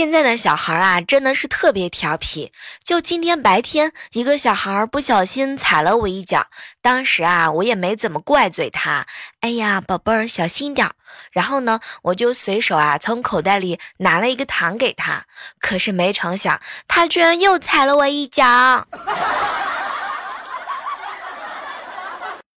现在的小孩啊，真的是特别调皮。就今天白天，一个小孩不小心踩了我一脚，当时啊，我也没怎么怪罪他。哎呀，宝贝儿，小心点儿。然后呢，我就随手啊从口袋里拿了一个糖给他。可是没成想，他居然又踩了我一脚。